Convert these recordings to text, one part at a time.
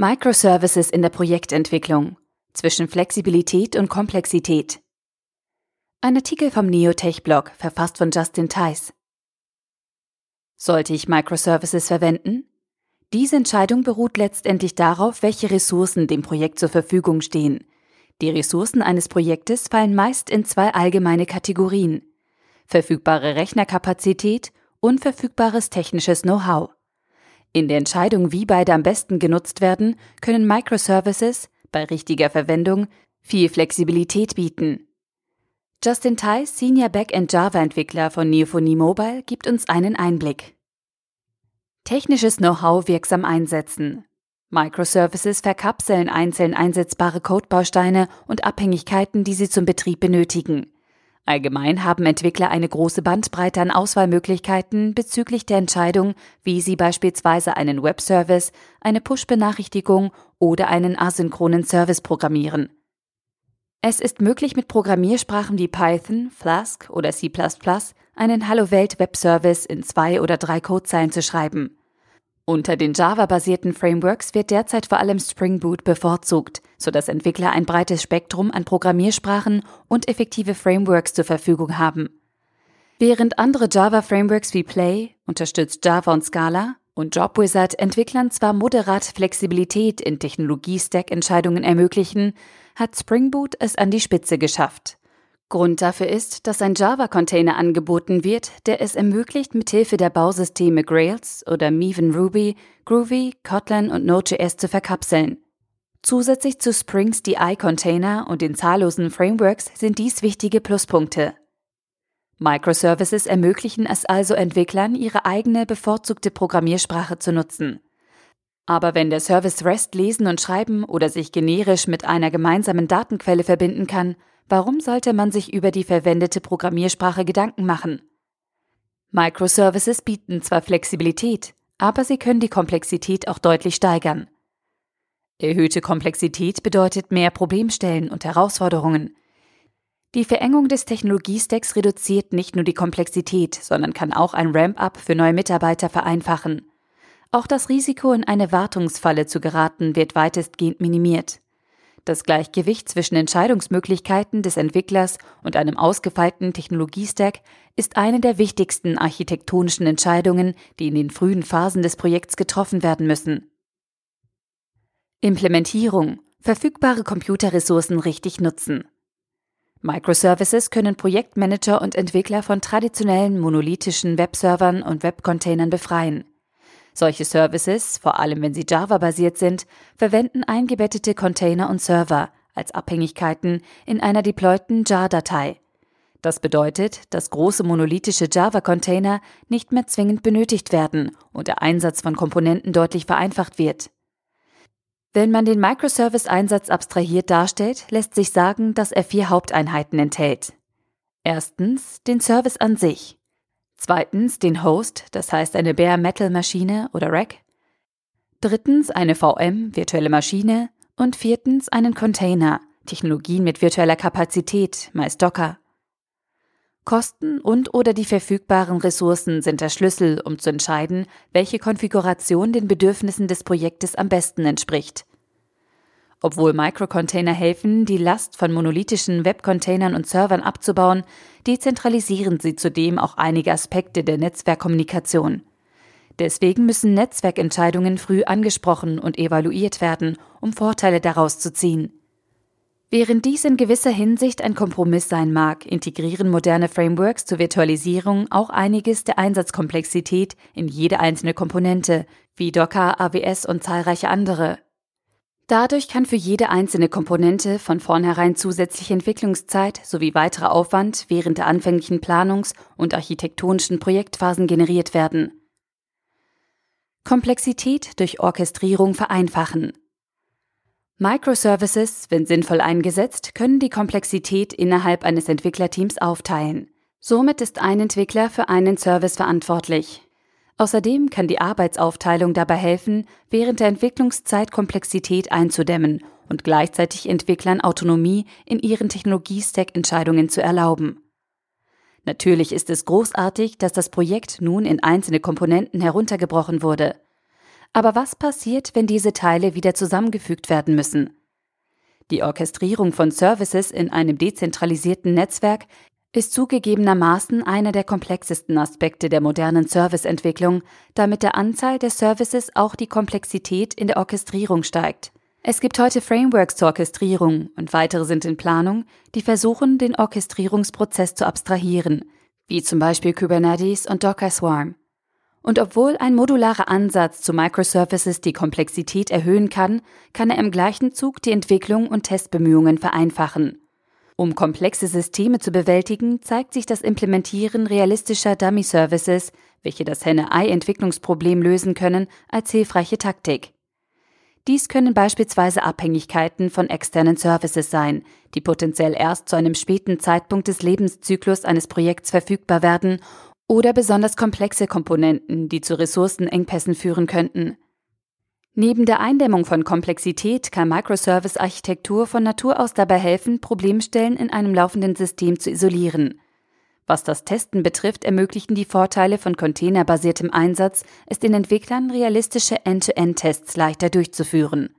Microservices in der Projektentwicklung zwischen Flexibilität und Komplexität. Ein Artikel vom Neotech-Blog, verfasst von Justin Tice. Sollte ich Microservices verwenden? Diese Entscheidung beruht letztendlich darauf, welche Ressourcen dem Projekt zur Verfügung stehen. Die Ressourcen eines Projektes fallen meist in zwei allgemeine Kategorien. Verfügbare Rechnerkapazität und verfügbares technisches Know-how. In der Entscheidung, wie beide am besten genutzt werden, können Microservices bei richtiger Verwendung viel Flexibilität bieten. Justin Tice, Senior Backend Java-Entwickler von Neophonie Mobile, gibt uns einen Einblick. Technisches Know-how wirksam einsetzen. Microservices verkapseln einzeln einsetzbare Codebausteine und Abhängigkeiten, die sie zum Betrieb benötigen. Allgemein haben Entwickler eine große Bandbreite an Auswahlmöglichkeiten bezüglich der Entscheidung, wie sie beispielsweise einen Webservice, eine Push-Benachrichtigung oder einen asynchronen Service programmieren. Es ist möglich, mit Programmiersprachen wie Python, Flask oder C++ einen Hallo Welt Webservice in zwei oder drei Codezeilen zu schreiben. Unter den Java-basierten Frameworks wird derzeit vor allem Spring Boot bevorzugt, sodass Entwickler ein breites Spektrum an Programmiersprachen und effektive Frameworks zur Verfügung haben. Während andere Java-Frameworks wie Play, unterstützt Java und Scala, und JobWizard Entwicklern zwar moderat Flexibilität in Technologie-Stack-Entscheidungen ermöglichen, hat Spring Boot es an die Spitze geschafft. Grund dafür ist, dass ein Java-Container angeboten wird, der es ermöglicht, mithilfe der Bausysteme Grails oder Maven Ruby, Groovy, Kotlin und Node.js zu verkapseln. Zusätzlich zu Springs DI-Container und den zahllosen Frameworks sind dies wichtige Pluspunkte. Microservices ermöglichen es also Entwicklern, ihre eigene bevorzugte Programmiersprache zu nutzen. Aber wenn der Service REST lesen und schreiben oder sich generisch mit einer gemeinsamen Datenquelle verbinden kann, Warum sollte man sich über die verwendete Programmiersprache Gedanken machen? Microservices bieten zwar Flexibilität, aber sie können die Komplexität auch deutlich steigern. Erhöhte Komplexität bedeutet mehr Problemstellen und Herausforderungen. Die Verengung des Technologiestacks reduziert nicht nur die Komplexität, sondern kann auch ein Ramp-up für neue Mitarbeiter vereinfachen. Auch das Risiko, in eine Wartungsfalle zu geraten, wird weitestgehend minimiert. Das Gleichgewicht zwischen Entscheidungsmöglichkeiten des Entwicklers und einem ausgefeilten Technologiestack ist eine der wichtigsten architektonischen Entscheidungen, die in den frühen Phasen des Projekts getroffen werden müssen. Implementierung. Verfügbare Computerressourcen richtig nutzen. Microservices können Projektmanager und Entwickler von traditionellen monolithischen Webservern und Webcontainern befreien. Solche Services, vor allem wenn sie Java-basiert sind, verwenden eingebettete Container und Server als Abhängigkeiten in einer deployten jar-Datei. Das bedeutet, dass große monolithische Java-Container nicht mehr zwingend benötigt werden und der Einsatz von Komponenten deutlich vereinfacht wird. Wenn man den Microservice-Einsatz abstrahiert darstellt, lässt sich sagen, dass er vier Haupteinheiten enthält. Erstens den Service an sich. Zweitens den Host, das heißt eine Bare Metal Maschine oder Rack. Drittens eine VM, virtuelle Maschine. Und viertens einen Container, Technologien mit virtueller Kapazität, meist Docker. Kosten und oder die verfügbaren Ressourcen sind der Schlüssel, um zu entscheiden, welche Konfiguration den Bedürfnissen des Projektes am besten entspricht. Obwohl Microcontainer helfen, die Last von monolithischen Webcontainern und Servern abzubauen, dezentralisieren sie zudem auch einige Aspekte der Netzwerkkommunikation. Deswegen müssen Netzwerkentscheidungen früh angesprochen und evaluiert werden, um Vorteile daraus zu ziehen. Während dies in gewisser Hinsicht ein Kompromiss sein mag, integrieren moderne Frameworks zur Virtualisierung auch einiges der Einsatzkomplexität in jede einzelne Komponente, wie Docker, AWS und zahlreiche andere. Dadurch kann für jede einzelne Komponente von vornherein zusätzliche Entwicklungszeit sowie weiterer Aufwand während der anfänglichen Planungs- und architektonischen Projektphasen generiert werden. Komplexität durch Orchestrierung vereinfachen. Microservices, wenn sinnvoll eingesetzt, können die Komplexität innerhalb eines Entwicklerteams aufteilen. Somit ist ein Entwickler für einen Service verantwortlich. Außerdem kann die Arbeitsaufteilung dabei helfen, während der Entwicklungszeit Komplexität einzudämmen und gleichzeitig Entwicklern Autonomie in ihren Technologie-Stack-Entscheidungen zu erlauben. Natürlich ist es großartig, dass das Projekt nun in einzelne Komponenten heruntergebrochen wurde. Aber was passiert, wenn diese Teile wieder zusammengefügt werden müssen? Die Orchestrierung von Services in einem dezentralisierten Netzwerk ist zugegebenermaßen einer der komplexesten Aspekte der modernen Serviceentwicklung, da mit der Anzahl der Services auch die Komplexität in der Orchestrierung steigt. Es gibt heute Frameworks zur Orchestrierung und weitere sind in Planung, die versuchen, den Orchestrierungsprozess zu abstrahieren, wie zum Beispiel Kubernetes und Docker Swarm. Und obwohl ein modularer Ansatz zu Microservices die Komplexität erhöhen kann, kann er im gleichen Zug die Entwicklung und Testbemühungen vereinfachen. Um komplexe Systeme zu bewältigen, zeigt sich das Implementieren realistischer Dummy-Services, welche das Henne-Ei-Entwicklungsproblem lösen können, als hilfreiche Taktik. Dies können beispielsweise Abhängigkeiten von externen Services sein, die potenziell erst zu einem späten Zeitpunkt des Lebenszyklus eines Projekts verfügbar werden, oder besonders komplexe Komponenten, die zu Ressourcenengpässen führen könnten. Neben der Eindämmung von Komplexität kann Microservice-Architektur von Natur aus dabei helfen, Problemstellen in einem laufenden System zu isolieren. Was das Testen betrifft, ermöglichen die Vorteile von containerbasiertem Einsatz es den Entwicklern, realistische End-to-End-Tests leichter durchzuführen.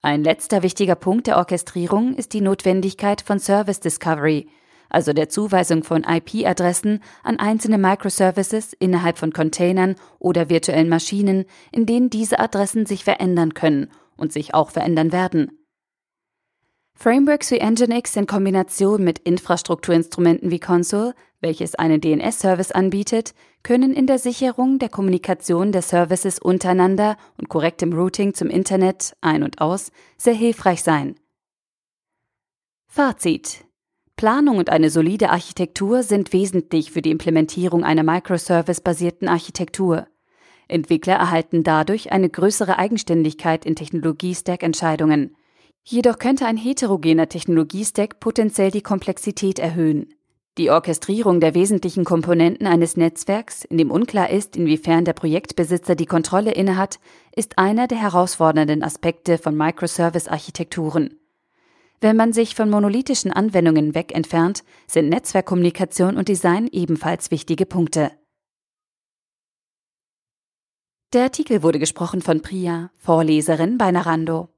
Ein letzter wichtiger Punkt der Orchestrierung ist die Notwendigkeit von Service Discovery, also der Zuweisung von IP-Adressen an einzelne Microservices innerhalb von Containern oder virtuellen Maschinen, in denen diese Adressen sich verändern können und sich auch verändern werden. Frameworks wie Nginx in Kombination mit Infrastrukturinstrumenten wie Console, welches einen DNS-Service anbietet, können in der Sicherung der Kommunikation der Services untereinander und korrektem Routing zum Internet ein und aus sehr hilfreich sein. Fazit Planung und eine solide Architektur sind wesentlich für die Implementierung einer Microservice-basierten Architektur. Entwickler erhalten dadurch eine größere Eigenständigkeit in Technologie-Stack-Entscheidungen. Jedoch könnte ein heterogener Technologie-Stack potenziell die Komplexität erhöhen. Die Orchestrierung der wesentlichen Komponenten eines Netzwerks, in dem unklar ist, inwiefern der Projektbesitzer die Kontrolle innehat, ist einer der herausfordernden Aspekte von Microservice-Architekturen. Wenn man sich von monolithischen Anwendungen weg entfernt, sind Netzwerkkommunikation und Design ebenfalls wichtige Punkte. Der Artikel wurde gesprochen von Priya, Vorleserin bei Narando.